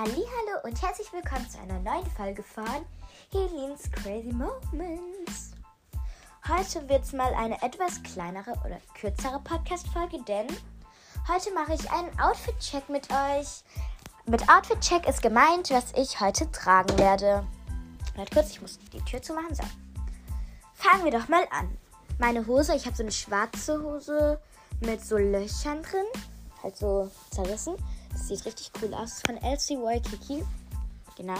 Hallo und herzlich willkommen zu einer neuen Folge von Helens Crazy Moments. Heute wird es mal eine etwas kleinere oder kürzere Podcast-Folge, denn heute mache ich einen Outfit-Check mit euch. Mit Outfit-Check ist gemeint, was ich heute tragen werde. Warte kurz, ich muss die Tür zumachen. So. Fangen wir doch mal an. Meine Hose, ich habe so eine schwarze Hose mit so Löchern drin, halt so zerrissen. Das sieht richtig cool aus. Von LCY Kiki. Genau.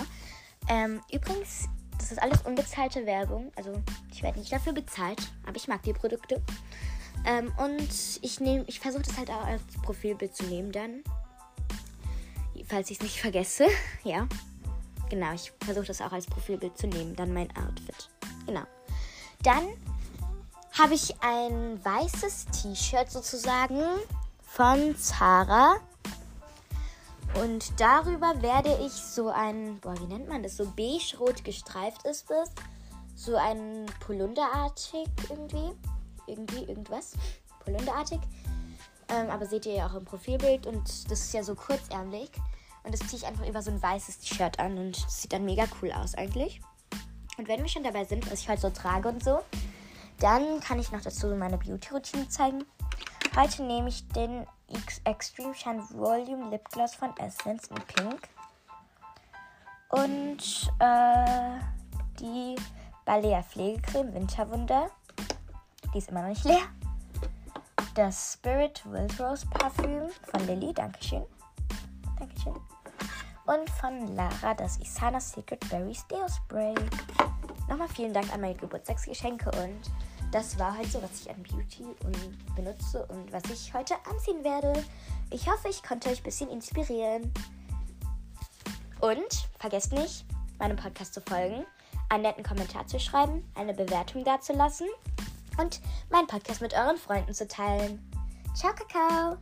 Ähm, übrigens, das ist alles unbezahlte Werbung. Also, ich werde nicht dafür bezahlt, aber ich mag die Produkte. Ähm, und ich nehme, ich versuche das halt auch als Profilbild zu nehmen dann. Falls ich es nicht vergesse. ja. Genau, ich versuche das auch als Profilbild zu nehmen. Dann mein Outfit. Genau. Dann habe ich ein weißes T-Shirt sozusagen von Zara. Und darüber werde ich so ein, boah, wie nennt man das? So beige-rot gestreift ist es. So ein Polunderartig irgendwie. Irgendwie, irgendwas. Polunderartig. Ähm, aber seht ihr ja auch im Profilbild und das ist ja so kurzärmlich. Und das ziehe ich einfach über so ein weißes T-Shirt an und das sieht dann mega cool aus eigentlich. Und wenn wir schon dabei sind, was ich heute so trage und so, dann kann ich noch dazu meine Beauty-Routine zeigen. Heute nehme ich den X Extreme Shine Volume Lip Gloss von Essence in Pink. Und äh, die Balea Pflegecreme Winterwunder. Die ist immer noch nicht leer. Das Spirit Wild Rose Parfüm von Lilly. Dankeschön. Dankeschön. Und von Lara das Isana Secret Berries Deo Spray. Nochmal vielen Dank an meine Geburtstagsgeschenke und das war halt so, was ich an Beauty und benutze und was ich heute anziehen werde. Ich hoffe, ich konnte euch ein bisschen inspirieren. Und vergesst nicht, meinem Podcast zu folgen, einen netten Kommentar zu schreiben, eine Bewertung dazulassen und meinen Podcast mit euren Freunden zu teilen. Ciao, Kakao!